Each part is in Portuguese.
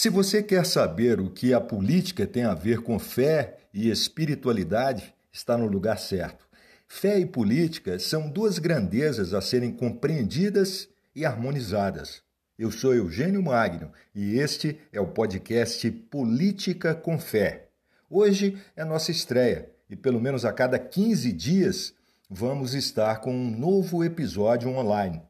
Se você quer saber o que a política tem a ver com fé e espiritualidade, está no lugar certo. Fé e política são duas grandezas a serem compreendidas e harmonizadas. Eu sou Eugênio Magno e este é o podcast Política com Fé. Hoje é nossa estreia e pelo menos a cada 15 dias vamos estar com um novo episódio online.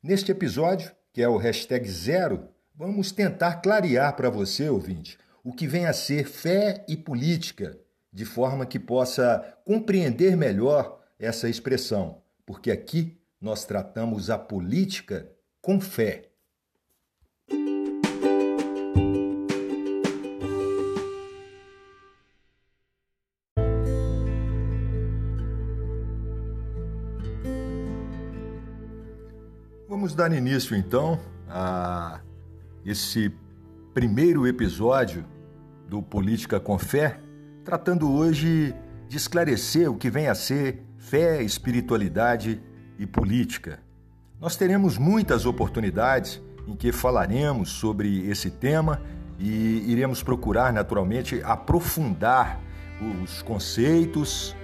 Neste episódio, que é o hashtag zero, vamos tentar clarear para você, ouvinte, o que vem a ser fé e política, de forma que possa compreender melhor essa expressão, porque aqui nós tratamos a política com fé. Vamos dar início então a esse primeiro episódio do Política com Fé, tratando hoje de esclarecer o que vem a ser fé, espiritualidade e política. Nós teremos muitas oportunidades em que falaremos sobre esse tema e iremos procurar, naturalmente, aprofundar os conceitos,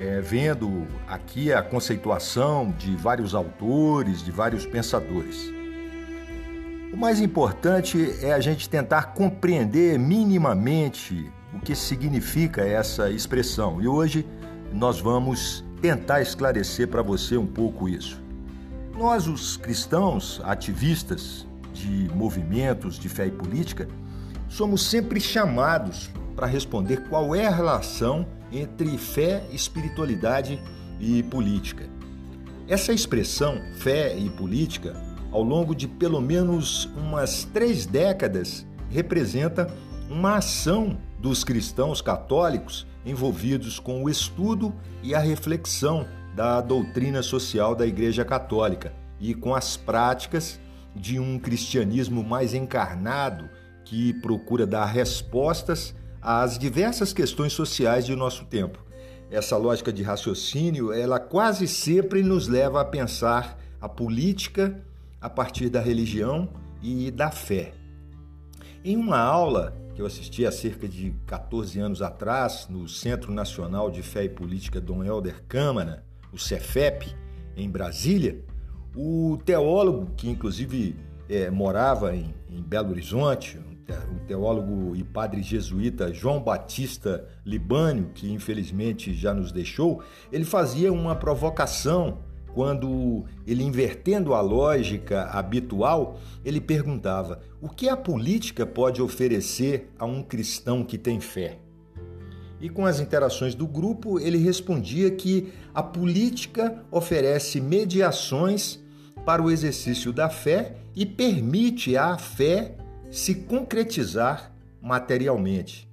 é, vendo aqui a conceituação de vários autores, de vários pensadores. O mais importante é a gente tentar compreender minimamente o que significa essa expressão. E hoje nós vamos tentar esclarecer para você um pouco isso. Nós, os cristãos, ativistas de movimentos de fé e política, somos sempre chamados para responder qual é a relação entre fé, espiritualidade e política. Essa expressão, fé e política, ao longo de pelo menos umas três décadas, representa uma ação dos cristãos católicos envolvidos com o estudo e a reflexão da doutrina social da Igreja Católica e com as práticas de um cristianismo mais encarnado que procura dar respostas às diversas questões sociais de nosso tempo. Essa lógica de raciocínio, ela quase sempre nos leva a pensar a política a partir da religião e da fé. Em uma aula que eu assisti há cerca de 14 anos atrás no Centro Nacional de Fé e Política Dom Helder Câmara, o Cefep, em Brasília, o teólogo, que inclusive é, morava em, em Belo Horizonte, o teólogo e padre jesuíta João Batista Libânio, que infelizmente já nos deixou, ele fazia uma provocação quando ele invertendo a lógica habitual, ele perguntava: "O que a política pode oferecer a um cristão que tem fé?" E com as interações do grupo, ele respondia que a política oferece mediações para o exercício da fé e permite à fé se concretizar materialmente.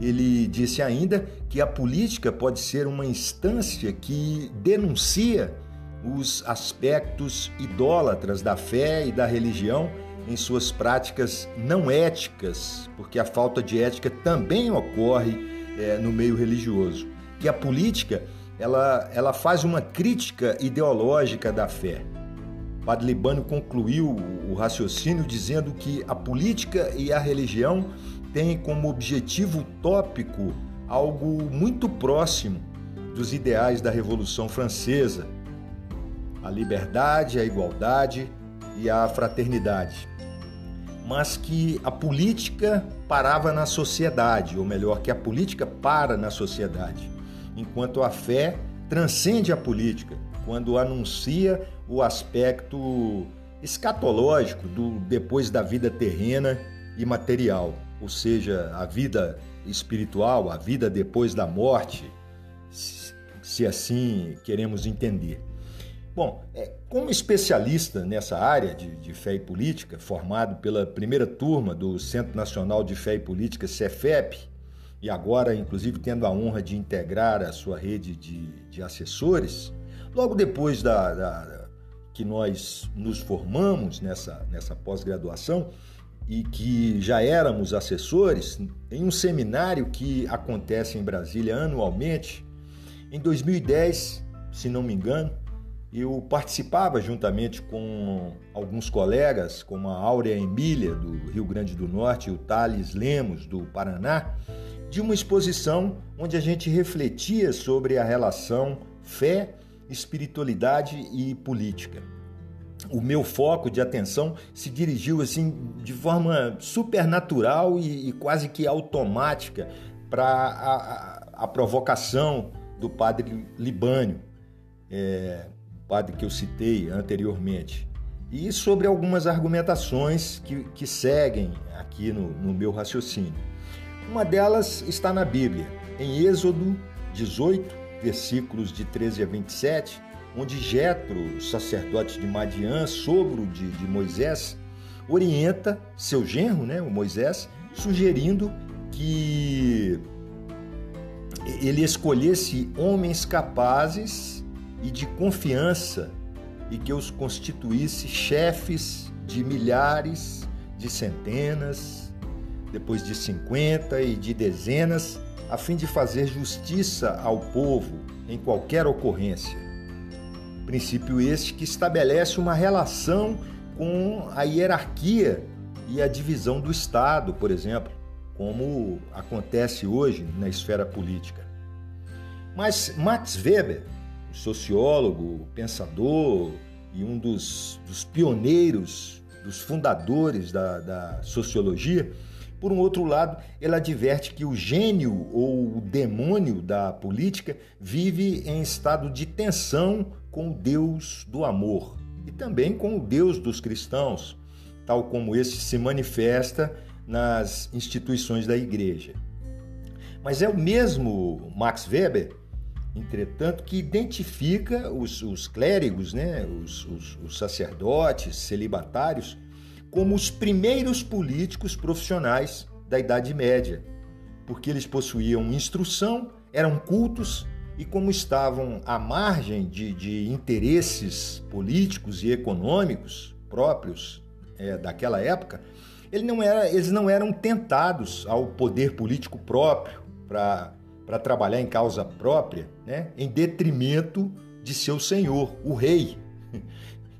Ele disse ainda que a política pode ser uma instância que denuncia os aspectos idólatras da fé e da religião em suas práticas não éticas, porque a falta de ética também ocorre é, no meio religioso. Que a política ela, ela faz uma crítica ideológica da fé. Padre Libano concluiu o raciocínio dizendo que a política e a religião têm como objetivo utópico algo muito próximo dos ideais da Revolução Francesa, a liberdade, a igualdade e a fraternidade. Mas que a política parava na sociedade, ou melhor, que a política para na sociedade, enquanto a fé transcende a política quando anuncia o aspecto escatológico do depois da vida terrena e material, ou seja, a vida espiritual, a vida depois da morte, se assim queremos entender. Bom, é, como especialista nessa área de, de, fé e política, formado pela primeira turma do Centro Nacional de Fé e Política, CEFEP, e agora, inclusive, tendo a honra de integrar a sua rede de, de assessores, logo depois da, da, que nós nos formamos nessa, nessa pós-graduação e que já éramos assessores, em um seminário que acontece em Brasília anualmente, em 2010, se não me engano, eu participava juntamente com alguns colegas, como a Áurea Emília, do Rio Grande do Norte, e o Thales Lemos, do Paraná, de uma exposição onde a gente refletia sobre a relação fé, espiritualidade e política. O meu foco de atenção se dirigiu assim de forma supernatural e, e quase que automática para a, a, a, provocação do padre Libânio, é, padre que eu citei anteriormente, e sobre algumas argumentações que, que seguem aqui no, no meu raciocínio. Uma delas está na Bíblia, em Êxodo 18, versículos de 13 a 27 onde Jetro, sacerdote de Madian, sogro de, de, Moisés, orienta seu genro, né, o Moisés, sugerindo que ele escolhesse homens capazes e de confiança e que os constituísse chefes de milhares, de centenas, depois de cinquenta e de dezenas, a fim de fazer justiça ao povo em qualquer ocorrência. Princípio este que estabelece uma relação com a hierarquia e a divisão do Estado, por exemplo, como acontece hoje na esfera política. Mas Max Weber, sociólogo, pensador e um dos, dos pioneiros, dos fundadores da, da sociologia, por um outro lado, ele adverte que o gênio ou o demônio da política vive em estado de tensão com o Deus do amor e também com o Deus dos cristãos, tal como esse se manifesta nas instituições da igreja. Mas é o mesmo Max Weber, entretanto, que identifica os, os clérigos, né, os, os, os sacerdotes, celibatários, como os primeiros políticos profissionais da Idade Média, porque eles possuíam instrução, eram cultos e, como estavam à margem de, de interesses políticos e econômicos próprios é, daquela época, ele não era, eles não eram tentados ao poder político próprio para trabalhar em causa própria, né, em detrimento de seu senhor, o rei,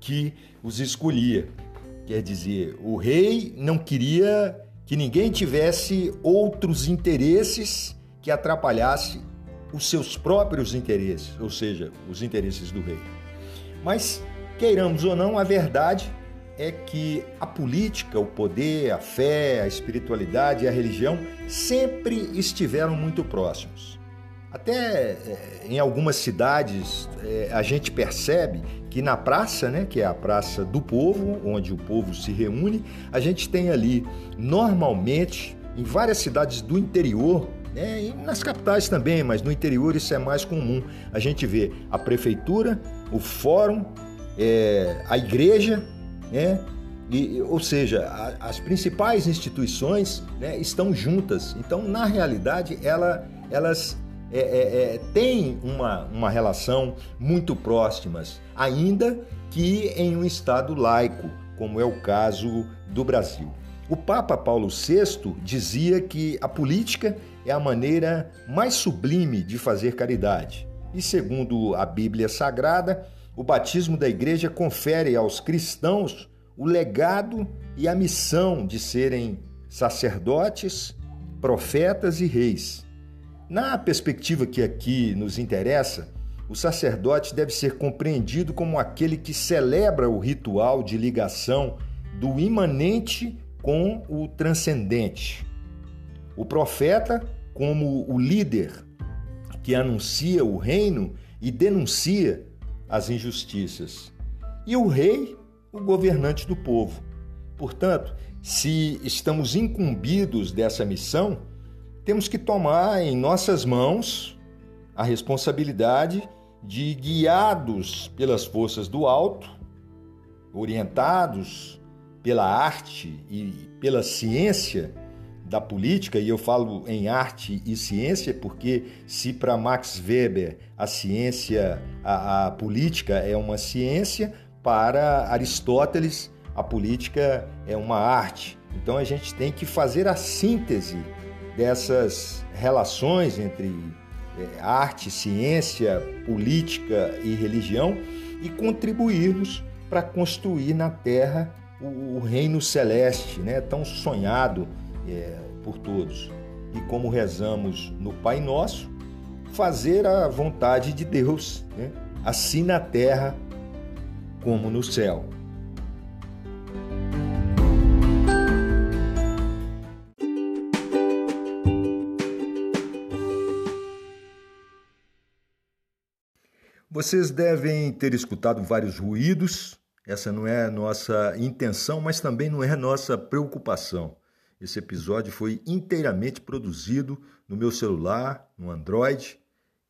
que os escolhia. Quer dizer, o rei não queria que ninguém tivesse outros interesses que atrapalhasse os seus próprios interesses, ou seja, os interesses do rei. Mas, queiramos ou não, a verdade é que a política, o poder, a fé, a espiritualidade e a religião sempre estiveram muito próximos. Até eh, em algumas cidades eh, a gente percebe que na praça, né, que é a praça do povo, onde o povo se reúne, a gente tem ali normalmente em várias cidades do interior, né, e nas capitais também, mas no interior isso é mais comum. A gente vê a prefeitura, o fórum, é, a igreja, né, e, ou seja, a, as principais instituições né, estão juntas. Então, na realidade, ela, elas é, é, é, têm uma, uma relação muito próximas, ainda que em um Estado laico, como é o caso do Brasil. O Papa Paulo VI dizia que a política é a maneira mais sublime de fazer caridade. E segundo a Bíblia Sagrada, o batismo da igreja confere aos cristãos o legado e a missão de serem sacerdotes, profetas e reis. Na perspectiva que aqui nos interessa, o sacerdote deve ser compreendido como aquele que celebra o ritual de ligação do imanente com o transcendente. O profeta, como o líder que anuncia o reino e denuncia as injustiças. E o rei, o governante do povo. Portanto, se estamos incumbidos dessa missão, temos que tomar em nossas mãos a responsabilidade de, guiados pelas forças do alto, orientados pela arte e pela ciência da política, e eu falo em arte e ciência porque se para Max Weber a ciência, a, a política é uma ciência, para Aristóteles a política é uma arte. Então a gente tem que fazer a síntese dessas relações entre é, arte, ciência, política e religião e contribuirmos para construir na terra o, o, reino celeste, né, tão sonhado é, por todos. E como rezamos no Pai Nosso, fazer a vontade de Deus, né, assim na terra como no céu. Vocês devem ter escutado vários ruídos. Essa não é a nossa intenção, mas também não é a nossa preocupação. Esse episódio foi inteiramente produzido no meu celular, no Android,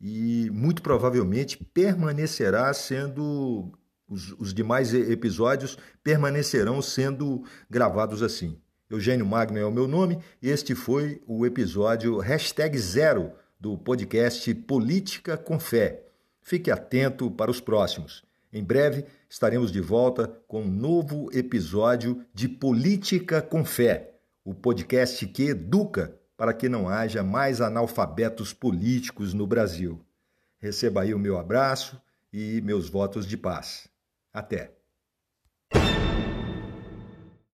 e muito provavelmente permanecerá sendo. Os, os demais episódios permanecerão sendo gravados assim. Eugênio Magno é o meu nome e este foi o episódio hashtag zero do podcast Política com Fé. Fique atento para os próximos. Em breve estaremos de volta com um novo episódio de Política com Fé, o podcast que educa para que não haja mais analfabetos políticos no Brasil. Receba aí o meu abraço e meus votos de paz. Até!